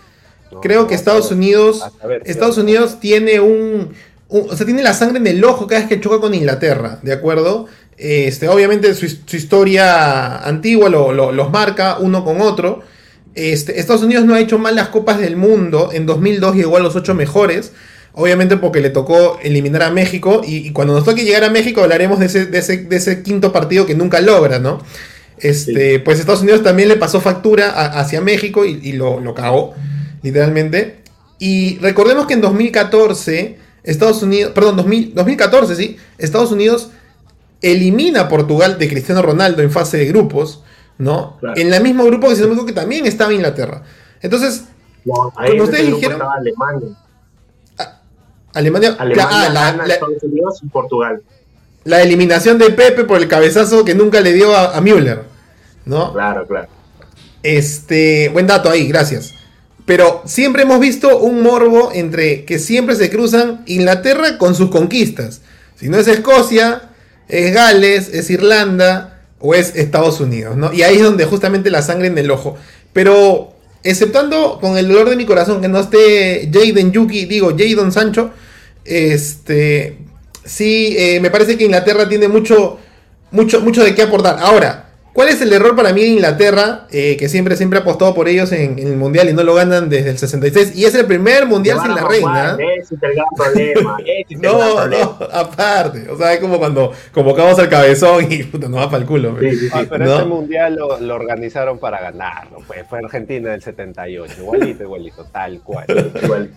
[SPEAKER 1] Creo que Estados Unidos, Estados Unidos tiene un, o sea, tiene la sangre en el ojo cada vez que choca con Inglaterra, ¿de acuerdo? Este, obviamente su, historia antigua los marca uno con otro. Este, Estados Unidos no ha hecho mal las copas del mundo. En 2002 llegó a los ocho mejores. Obviamente porque le tocó eliminar a México y, cuando nos toque llegar a México hablaremos de ese, de ese, quinto partido que nunca logra, ¿no? Este, Pues Estados Unidos también le pasó factura hacia México y, lo, lo, cagó, literalmente. Y recordemos que en 2014, Estados Unidos, perdón, 2014, sí, Estados Unidos elimina a Portugal de Cristiano Ronaldo en fase de grupos, ¿no? En el mismo grupo que, se que también estaba Inglaterra. Entonces,
[SPEAKER 3] cuando ustedes dijeron... Alemania.
[SPEAKER 1] Alemania,
[SPEAKER 3] ah, la, Estados Unidos y Portugal.
[SPEAKER 1] La eliminación de Pepe por el cabezazo que nunca le dio a, Müller. ¿No?
[SPEAKER 3] Claro, claro.
[SPEAKER 1] Este, buen dato ahí, gracias. Pero siempre hemos visto un morbo entre que siempre se cruzan Inglaterra con sus conquistas. Si no es Escocia, es Gales, es Irlanda o es Estados Unidos, ¿no? Y ahí es donde justamente la sangre en el ojo. Pero exceptando con el dolor de mi corazón que no esté Jaden Yuki, digo Jadon Sancho, este, sí, eh, me parece que Inglaterra tiene mucho, mucho, mucho de qué aportar. Ahora, ¿cuál es el error para mí de Inglaterra? Eh, que siempre, siempre ha apostado por ellos en, el Mundial y no lo ganan desde el 66. Y es el primer Mundial sin la reina.
[SPEAKER 3] ese es el gran problema.
[SPEAKER 1] no, no, aparte. O sea, es como cuando convocamos al cabezón y puta, nos va para el culo.
[SPEAKER 4] Ah, pero ese Mundial lo, organizaron para ganarlo. Pues, fue Argentina del 78. Igualito, igualito, tal cual. Igual.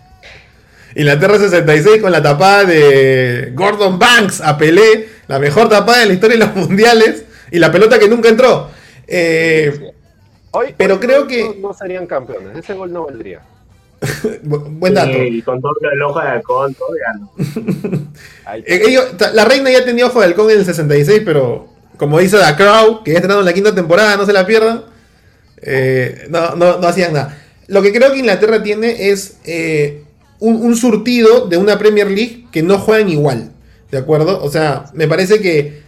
[SPEAKER 1] Inglaterra 66 con la tapada de Gordon Banks a Pelé, la mejor tapada de la historia de los mundiales y la pelota que nunca entró. Eh,
[SPEAKER 4] hoy, pero creo que. No, serían campeones, ese gol no valdría.
[SPEAKER 1] Buen dato.
[SPEAKER 3] Y con todo el ojo de halcón, todo ya no.
[SPEAKER 1] Eh, ellos- la reina ya tenía ojo de halcón en el 66, pero como dice The Crow, que ya estrenando la quinta temporada, no se la pierdan, eh, no, no, no hacían nada. Lo que creo que Inglaterra tiene es eh, un, un surtido de una Premier League que no juegan igual, ¿de acuerdo? O sea, me parece que,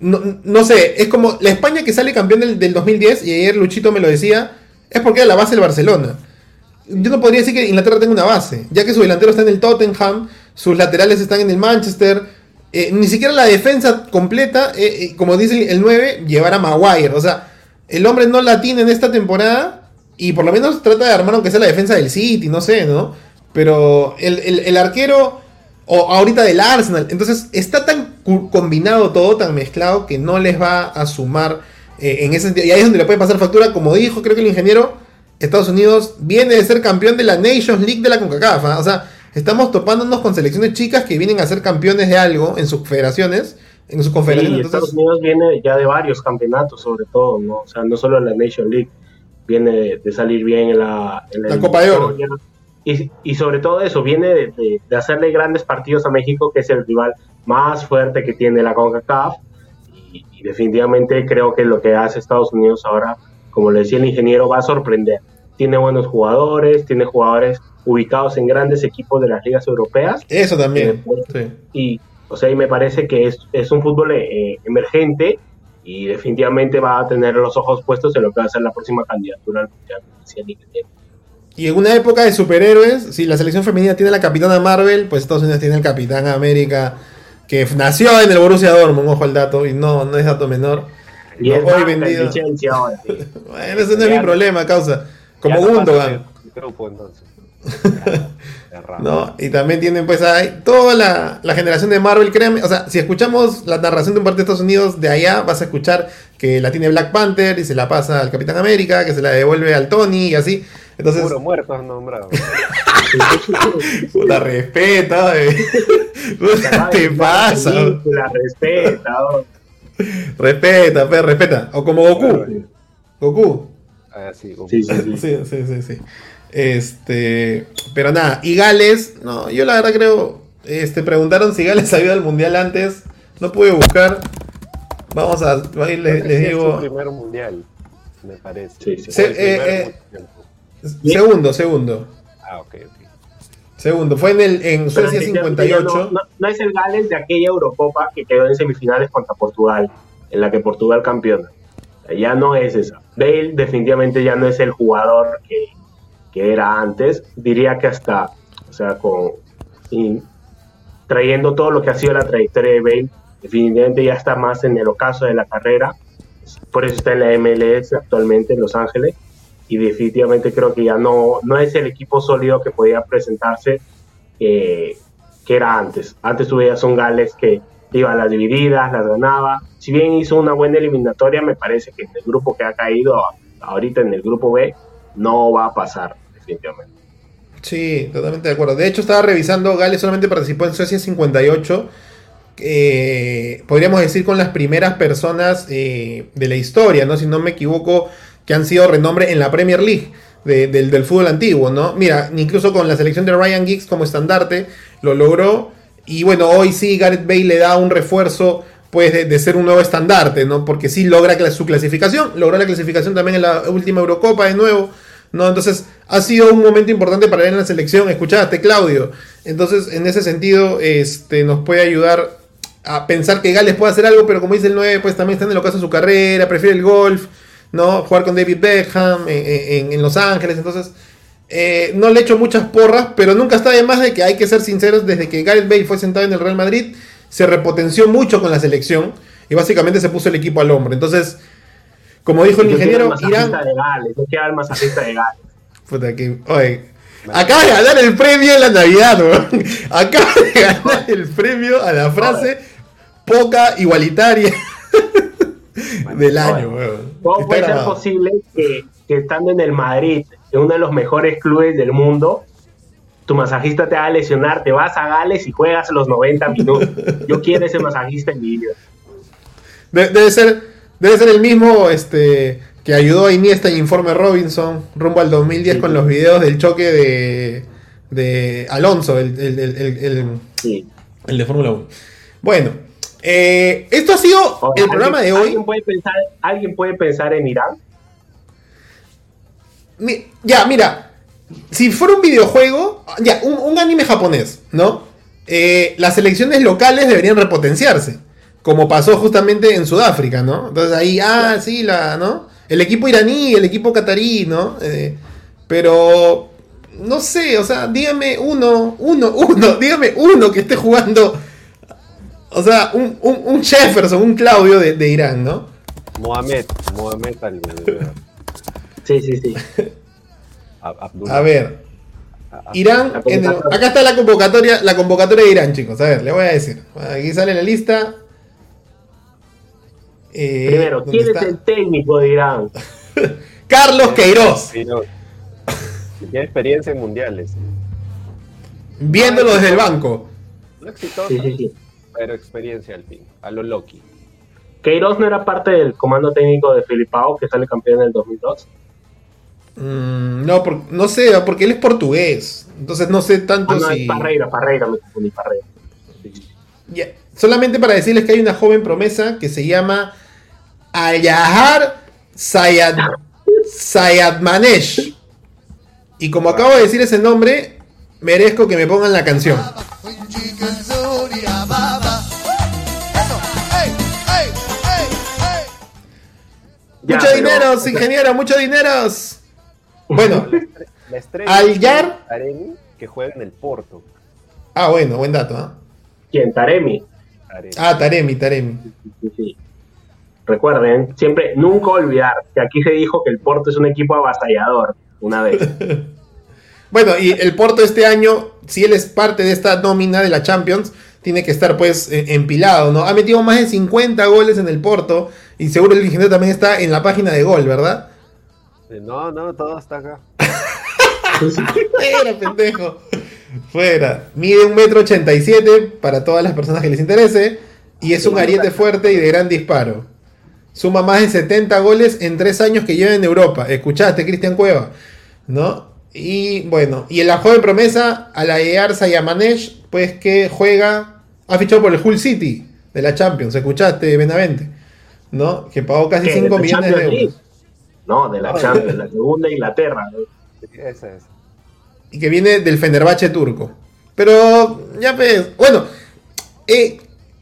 [SPEAKER 1] no, no sé, es como la España que sale campeón del, del 2010, y ayer Luchito me lo decía, es porque era la base del Barcelona. Yo no podría decir que Inglaterra tenga una base, ya que su delantero está en el Tottenham, sus laterales están en el Manchester, eh, ni siquiera la defensa completa, eh, eh, como dice el 9, llevar a Maguire. O sea, el hombre no la tiene en esta temporada y por lo menos trata de armar aunque sea la defensa del City, no sé, ¿no? Pero el, el- el arquero, o ahorita del Arsenal, entonces está tan combinado todo, tan mezclado, que no les va a sumar eh, en ese sentido. Y ahí es donde le puede pasar factura, como dijo, creo que el ingeniero, Estados Unidos viene de ser campeón de la Nations League de la CONCACAF. ¿ah? O sea, estamos topándonos con selecciones chicas que vienen a ser campeones de algo en sus federaciones, en sus entonces,
[SPEAKER 3] Estados Unidos viene ya de varios campeonatos, sobre todo, ¿no? O sea, no solo en la Nation League, viene de, de salir bien en la, en
[SPEAKER 1] La Copa de Oro.
[SPEAKER 3] Y, y sobre todo eso, viene de, de- de hacerle grandes partidos a México, que es el rival más fuerte que tiene la CONCACAF. Y, y definitivamente creo que lo que hace Estados Unidos ahora, como le decía el ingeniero, va a sorprender. Tiene buenos jugadores, tiene jugadores ubicados en grandes equipos de las ligas europeas
[SPEAKER 1] eso también.
[SPEAKER 3] Eh,
[SPEAKER 1] sí.
[SPEAKER 3] y o sea y me parece que es, es un fútbol eh, emergente y definitivamente va a tener los ojos puestos en lo que va a ser la próxima candidatura al mundial
[SPEAKER 1] Y en una época de superhéroes, si la selección femenina tiene la capitana Marvel, pues Estados Unidos tiene el capitán América, que nació en el Borussia Dortmund, ojo al dato, y no, no es dato menor.
[SPEAKER 3] y
[SPEAKER 1] No,
[SPEAKER 3] es
[SPEAKER 1] hoy vendido.
[SPEAKER 3] en licencia ahora, sí.
[SPEAKER 1] Bueno, ese no es mi problema, causa. Como Gundogan.
[SPEAKER 4] grupo, entonces.
[SPEAKER 1] ¿no? Y también tienen pues ahí toda la, la generación de Marvel, créanme, o sea, si escuchamos la narración de un partido de Estados Unidos de allá, vas a escuchar que la tiene Black Panther y se la pasa al Capitán América, que se la devuelve al Tony y así. Entonces,
[SPEAKER 4] Puro muerto has nombrado.
[SPEAKER 1] puta respeta, eh. Puta, te pasa.
[SPEAKER 3] La respeta.
[SPEAKER 1] Respeta, pe, respeta. O como Goku. Goku.
[SPEAKER 4] Ah, sí, como-
[SPEAKER 3] Sí, sí, sí.
[SPEAKER 1] Sí, sí. Este, pero nada, y Gales, no, yo la verdad creo, este, preguntaron si Gales había ido al mundial antes, no pude buscar. Vamos a, ahí les,
[SPEAKER 4] sí es
[SPEAKER 1] digo,
[SPEAKER 4] su primer mundial, me parece.
[SPEAKER 3] Sí, sí.
[SPEAKER 1] Se- eh, eh,
[SPEAKER 4] mucho
[SPEAKER 1] segundo, segundo,
[SPEAKER 4] Ah, ok, ok.
[SPEAKER 1] segundo, fue en el en Suecia
[SPEAKER 3] definitivamente ya
[SPEAKER 1] 58.
[SPEAKER 3] No, no- no es el Gales de aquella Eurocopa que quedó en semifinales contra Portugal, en la que Portugal campeona. Ya no es esa. Bale definitivamente ya no es el jugador que, que era antes. Diría que hasta, o sea, con y trayendo todo lo que ha sido la trayectoria de Bale, definitivamente ya está más en el ocaso de la carrera. Por eso está en la MLS actualmente en Los Ángeles. Y definitivamente creo que ya no, no es el equipo sólido que podía presentarse que era antes. Antes tú veías un Gales que iba a las divididas, las ganaba. Si bien hizo una buena eliminatoria, me parece que en el grupo que ha caído ahorita en el grupo B no va a pasar, definitivamente.
[SPEAKER 1] Sí, totalmente de acuerdo. De hecho, estaba revisando, Gales solamente participó en Suecia 58. eh, podríamos decir con las primeras personas eh, de la historia, ¿no? Si no me equivoco, que han sido renombre en la Premier League de- del, del fútbol antiguo, ¿no? Mira, incluso con la selección de Ryan Giggs como estandarte, lo logró. Y bueno, hoy sí Gareth Bale le da un refuerzo pues de, ser un nuevo estandarte, ¿no? Porque sí logra su clasificación, logró la clasificación también en la última Eurocopa de nuevo, ¿no? Entonces ha sido un momento importante para él en la selección, escuchaste Claudio, entonces en ese sentido este, nos puede ayudar a pensar que Gales puede hacer algo, pero como dice el 9, pues también está en el ocaso de su carrera, prefiere el golf, ¿no? Jugar con David Beckham en, en- en Los Ángeles, entonces... eh, no le echo muchas porras, pero nunca está de más de que hay que ser sinceros, desde que Gareth Bale fue sentado en el Real Madrid, se repotenció mucho con la selección y básicamente se puso el equipo al hombro. Entonces, como dijo el ingeniero,
[SPEAKER 3] el masajista
[SPEAKER 1] Irán...
[SPEAKER 3] de Gales, yo quiero el masajista de Gales.
[SPEAKER 1] Puta que... Oye, acaba de ganar el premio en la Navidad, weón. Acaba de ganar el premio a la frase poca igualitaria del año, weón.
[SPEAKER 3] ¿Cómo puede ser posible que, que estando en el Madrid, en uno de los mejores clubes del mundo, tu masajista te va a lesionar, te vas a Gales y juegas los 90 minutos? Yo quiero ese masajista en mi vida.
[SPEAKER 1] De- debe ser debe ser el mismo este que ayudó a Iniesta y Informe Robinson rumbo al 2010
[SPEAKER 3] Sí,
[SPEAKER 1] con los videos del choque de, de Alonso, el, el- el- el- el-
[SPEAKER 3] Sí.
[SPEAKER 1] el de Fórmula 1. Bueno, eh, esto ha sido el programa de
[SPEAKER 3] ¿alguien-
[SPEAKER 1] hoy.
[SPEAKER 3] ¿alguien puede, pensar, ¿Alguien puede pensar en Irán?
[SPEAKER 1] Mi- Ya, mira, si fuera un videojuego, ya, un, un anime japonés, ¿no? Eh, las elecciones locales deberían repotenciarse, como pasó justamente en Sudáfrica, ¿no? Entonces ahí, ah, sí, la, ¿no? El equipo iraní, el equipo catarí, ¿no? Eh, pero, no sé, o sea, dígame uno, uno, uno, dígame uno que esté jugando, o sea, un, un, un Jefferson, un Claudio de, de Irán, ¿no?
[SPEAKER 4] Mohamed, Mohamed de-
[SPEAKER 3] Sí, sí, sí.
[SPEAKER 1] A ver, Irán, en el- acá está la convocatoria, la convocatoria de Irán, chicos. A ver, le voy a decir. Aquí sale la lista. Eh,
[SPEAKER 3] Primero,
[SPEAKER 1] ¿dónde
[SPEAKER 3] ¿quién es el técnico de Irán?
[SPEAKER 1] Carlos Queiroz,
[SPEAKER 4] Sí, no. Tiene experiencia en mundiales.
[SPEAKER 1] viéndolo desde el banco.
[SPEAKER 3] Sí, sí, sí.
[SPEAKER 4] Pero experiencia al fin. A lo Loki.
[SPEAKER 3] Queiroz no era parte del comando técnico de Filipao, que sale campeón en el 2002.
[SPEAKER 1] Mm, no, por- no sé, porque él es portugués. Entonces no sé tanto
[SPEAKER 3] Ah, no,
[SPEAKER 1] si.
[SPEAKER 3] es Parreira, Parreira, me confundí, Parreira. Sí,
[SPEAKER 1] Solamente para decirles que hay una joven promesa que se llama Ayahar Sayad, Sayadmanesh. Y como acabo de decir ese nombre, merezco que me pongan la canción. Mucho
[SPEAKER 3] pero-
[SPEAKER 1] dinero, ingeniero, mucho dinero. Bueno,
[SPEAKER 4] La estrella
[SPEAKER 1] Al Yar-
[SPEAKER 4] es Taremi, que juega en el Porto.
[SPEAKER 1] ah, bueno, buen dato. ¿ah?
[SPEAKER 3] ¿Quién? Taremi.
[SPEAKER 4] Taremi.
[SPEAKER 1] Ah, Taremi, Taremi.
[SPEAKER 3] Sí, sí. Recuerden, siempre, nunca olvidar que aquí se dijo que el Porto es un equipo avasallador, una vez.
[SPEAKER 1] Bueno, y el Porto este año, si él es parte de esta nómina de la Champions, tiene que estar pues eh, empilado, ¿no? Ha metido más de 50 goles en el Porto y seguro el ingeniero también está en la página de gol, ¿verdad?
[SPEAKER 4] No, no, todo está acá.
[SPEAKER 1] Fuera, pendejo. Fuera. Mide un metro ochenta y siete para todas las personas que les interese. Y es un ariete fuerte y de gran disparo. Suma más de 70 goles en tres años que lleva en Europa. Escuchaste, Cristian Cueva. ¿No? Y bueno, y en la joven promesa, Alayar Sayamanesh, pues que juega, ha fichado por el Hull City de la Champions. Escuchaste, Benavente. ¿No? Que pagó casi
[SPEAKER 3] ¿Qué?
[SPEAKER 1] 5
[SPEAKER 3] ¿De la
[SPEAKER 1] millones de euros.
[SPEAKER 3] League? No, de la Champions, la segunda Inglaterra. ¿no?
[SPEAKER 4] Esa es.
[SPEAKER 1] y que viene del Fenerbahce turco. Pero, ya ves, bueno, eh,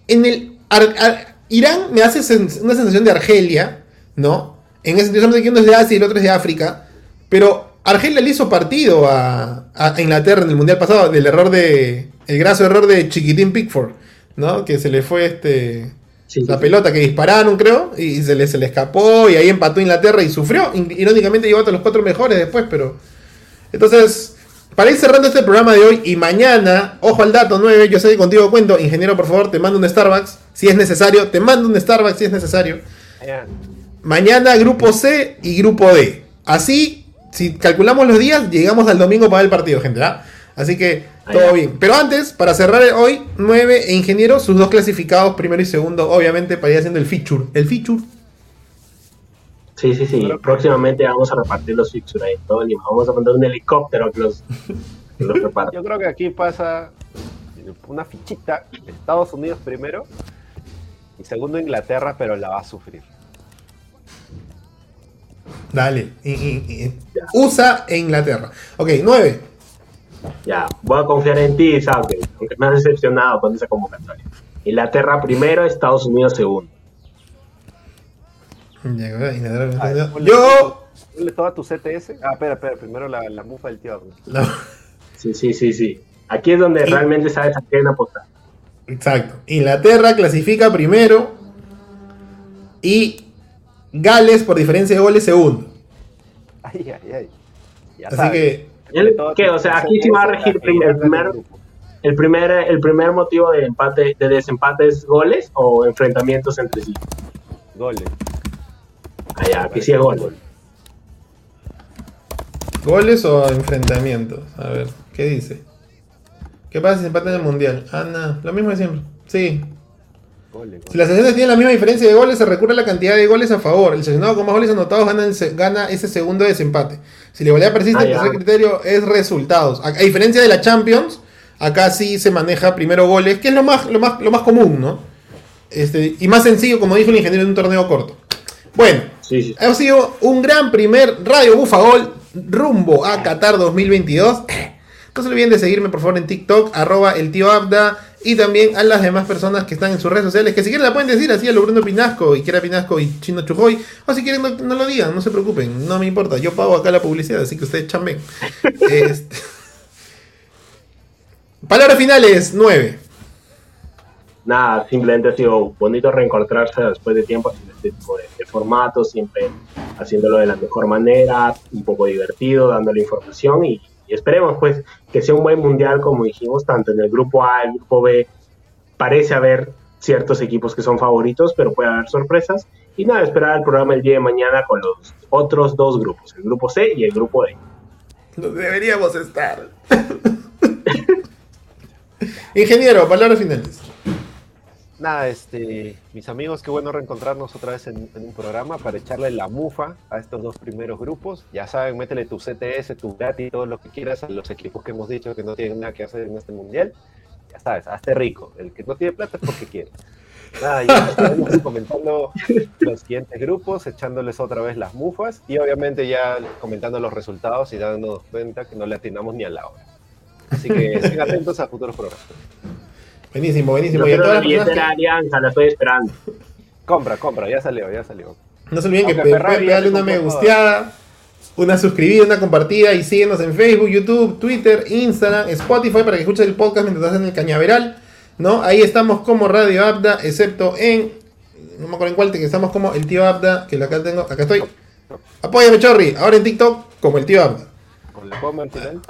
[SPEAKER 1] en el Ar- Ar- Irán me hace sen- una sensación de Argelia, ¿no? En ese sentido, solamente que uno es de Asia y el otro es de África, pero Argelia le hizo partido a, a Inglaterra en el Mundial pasado del error de, el graso error de Chiquitín Pickford, ¿no? Que se le fue este...
[SPEAKER 3] Sí,
[SPEAKER 1] La
[SPEAKER 3] sí.
[SPEAKER 1] pelota que dispararon, creo, y se le, se le escapó, y ahí empató Inglaterra y sufrió. Irónicamente llegó hasta los cuatro mejores después, pero. Entonces, para ir cerrando este programa de hoy y mañana, ojo al dato 9, yo sé que contigo cuento, ingeniero, por favor, te mando un Starbucks, si es necesario, te mando un Starbucks si es necesario.
[SPEAKER 4] Ya.
[SPEAKER 1] Mañana grupo C y grupo D. Así, si calculamos los días, llegamos al domingo para el partido, gente, ¿ah? Así que todo bien. Pero antes, para cerrar hoy, 9 e ingeniero, sus dos clasificados, primero y segundo, obviamente, para ir haciendo el feature. El feature.
[SPEAKER 3] Sí, sí, sí. Próximamente vamos a repartir los fixtures ahí todo Lima. Vamos a mandar un helicóptero que los, que los reparte.
[SPEAKER 4] Yo creo que aquí pasa una fichita. Estados Unidos primero. Y segundo Inglaterra, pero la va a sufrir.
[SPEAKER 1] Dale. Y- y- y- USA e Inglaterra. Ok, 9.
[SPEAKER 3] Ya, voy a confiar en ti, ¿sabes? Aunque me has decepcionado con esa convocatoria. Inglaterra primero, Estados Unidos segundo.
[SPEAKER 1] Yo.
[SPEAKER 4] Ponle toda tu CTS. Ah, espera, espera. Primero la, la mufa del tío.
[SPEAKER 1] No,
[SPEAKER 3] Sí, sí, sí, sí. Aquí es donde
[SPEAKER 1] Y-
[SPEAKER 3] realmente sabes a quién apostar.
[SPEAKER 1] exacto. Inglaterra clasifica primero. Y Gales, por diferencia de goles, segundo.
[SPEAKER 4] Ay, ay, ay. Ya
[SPEAKER 1] Así
[SPEAKER 4] sabes.
[SPEAKER 1] que.
[SPEAKER 4] Tu
[SPEAKER 3] O sea, aquí sí va a regir el primer-. ¿El primer, el primer motivo de empate, de desempate es goles o enfrentamientos entre sí?
[SPEAKER 4] Goles.
[SPEAKER 3] Ah, ya, aquí sí es gol.
[SPEAKER 1] ¿Goles o enfrentamientos? A ver, ¿qué dice? ¿Qué pasa si empatan en el mundial? Ah, no, lo mismo de siempre. Sí. Si las selecciones tienen la misma diferencia de goles, se recurre a la cantidad de goles a favor. El seleccionado con más goles anotados gana, el se- gana ese segundo desempate. Si la igualdad persiste,
[SPEAKER 3] Ah,
[SPEAKER 1] el tercer criterio es resultados. A, a diferencia de la Champions, acá sí se maneja primero goles, que es lo más, lo más, lo más común, ¿no? Este, y más sencillo, como dijo el ingeniero, en un torneo corto. Bueno,
[SPEAKER 3] Sí, sí.
[SPEAKER 1] ha sido un gran primer Radio Bufagol rumbo a Qatar 2022. No se olviden de seguirme por favor en TikTok, arroba el tío Abda, y también a las demás personas que están en sus redes sociales, que si quieren la pueden decir así a lo Bruno Pinasco, y Quiera Pinasco y Chino Chujoy, o si quieren no, no lo digan, no se preocupen, no me importa, yo pago acá la publicidad, así que ustedes chamben. Este- Palabras finales, 9.
[SPEAKER 3] Nada, simplemente ha sido bonito reencontrarse después de tiempo haciendo este tipo de, de formatos, siempre haciéndolo de la mejor manera, un poco divertido, dándole información y, y esperemos pues que sea un buen mundial como dijimos, tanto en el grupo A, el grupo B, parece haber ciertos equipos que son favoritos, pero puede haber sorpresas. Y nada, esperar el programa el día de mañana con los otros dos grupos, el grupo C y el grupo D.
[SPEAKER 1] Deberíamos estar. Ingeniero, palabras finales.
[SPEAKER 4] Nada, este, mis amigos, qué bueno reencontrarnos otra vez en, en un programa para echarle la mufa a estos dos primeros grupos. Ya saben, métele tu CTS, tu gratis, todo lo que quieras a los equipos que hemos dicho que no tienen nada que hacer en este mundial. Ya sabes, hazte rico. El que no tiene plata es porque quiere. Nada, ya estaremos comentando los siguientes grupos, echándoles otra vez las mufas y obviamente ya comentando los resultados y dándonos cuenta que no le atinamos ni a la hora. Así que estén atentos a futuros programas.
[SPEAKER 1] Buenísimo, buenísimo.
[SPEAKER 3] No
[SPEAKER 1] Y a
[SPEAKER 3] quiero
[SPEAKER 1] todas
[SPEAKER 3] la
[SPEAKER 1] las personas
[SPEAKER 3] billetera
[SPEAKER 1] que-
[SPEAKER 3] Alianza, la estoy esperando.
[SPEAKER 4] Compra, compra, ya salió, ya salió.
[SPEAKER 1] No se olviden que
[SPEAKER 4] Aunque
[SPEAKER 1] pe-
[SPEAKER 4] Ferrari
[SPEAKER 1] pueden pegarle una me gusteada, una suscribida, una compartida y síguenos en Facebook, YouTube, Twitter, Instagram, Spotify para que escuches el podcast mientras estás en el cañaveral. ¿no? Ahí estamos como Radio Abda, excepto en. No me acuerdo en cuál, que estamos como el tío Abda, que acá tengo. Acá estoy. Apóyame, Chorri. Ahora en TikTok como el tío Abda.
[SPEAKER 4] ¿Con la coma al final?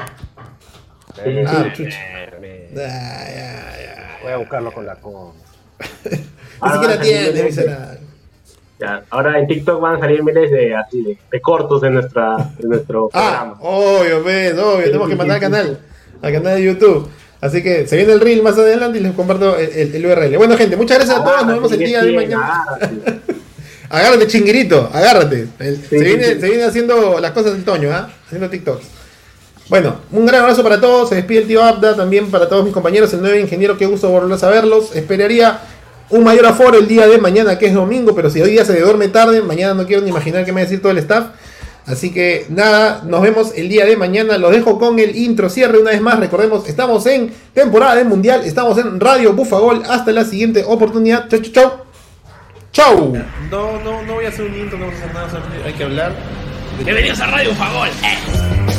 [SPEAKER 1] Ah,
[SPEAKER 4] Eh, eh,
[SPEAKER 1] Ah, ya, ya.
[SPEAKER 4] Voy a buscarlo con la coma.
[SPEAKER 1] Ni
[SPEAKER 3] Ahora
[SPEAKER 1] siquiera tiene,
[SPEAKER 3] ya, ahora en TikTok van a salir miles de, así, de, de cortos de, nuestra, de nuestro
[SPEAKER 1] Ah,
[SPEAKER 3] programa.
[SPEAKER 1] obvio, ves, obvio. Tenemos que mandar al canal, al canal de YouTube. Así que se viene el reel más adelante y les comparto el, el- el URL. Bueno, gente, muchas gracias a todos. Nos vemos el día de mañana.
[SPEAKER 3] Agárrate.
[SPEAKER 1] Agárrate, chinguirito, agárrate. El- se, viene,
[SPEAKER 3] sí.
[SPEAKER 1] se viene haciendo las cosas del Toño, ¿ah? Haciendo TikToks. Bueno, un gran abrazo para todos. Se despide el tío Abda, también para todos mis compañeros, el nuevo ingeniero. Qué gusto volver a verlos. Esperaría un mayor aforo el día de mañana, que es domingo, pero si hoy día se duerme tarde, mañana no quiero ni imaginar qué me va a decir todo el staff. Así que nada, nos vemos el día de mañana. Los dejo con el intro cierre una vez más. Recordemos, estamos en temporada del mundial, estamos en Radio Bufagol. Hasta la siguiente oportunidad. Chau, chau, chau. Chau. No, no, no voy a hacer un intro, no voy a hacer nada, hay que hablar.
[SPEAKER 2] Bienvenidos a Radio Fagol. Eh.